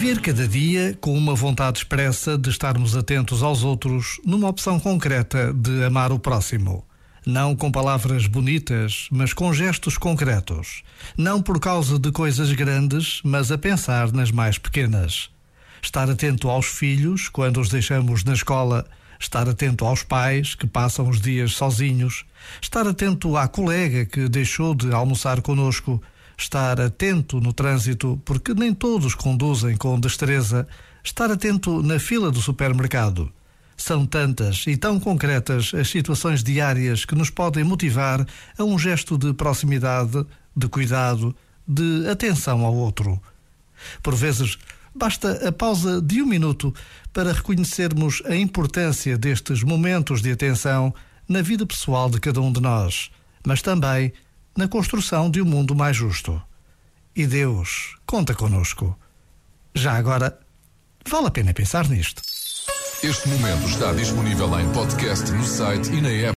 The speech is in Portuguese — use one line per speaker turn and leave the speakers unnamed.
Viver cada dia com uma vontade expressa de estarmos atentos aos outros, numa opção concreta de amar o próximo. Não com palavras bonitas, mas com gestos concretos. Não por causa de coisas grandes, mas a pensar nas mais pequenas. Estar atento aos filhos quando os deixamos na escola. Estar atento aos pais que passam os dias sozinhos. Estar atento à colega que deixou de almoçar conosco estar atento no trânsito, porque nem todos conduzem com destreza, estar atento na fila do supermercado. São tantas e tão concretas as situações diárias que nos podem motivar a um gesto de proximidade, de cuidado, de atenção ao outro. Por vezes, basta a pausa de um minuto para reconhecermos a importância destes momentos de atenção na vida pessoal de cada um de nós, mas também na construção de um mundo mais justo. E Deus conta conosco. Já agora, vale a pena pensar nisto.
Este momento está disponível em podcast no site e na app.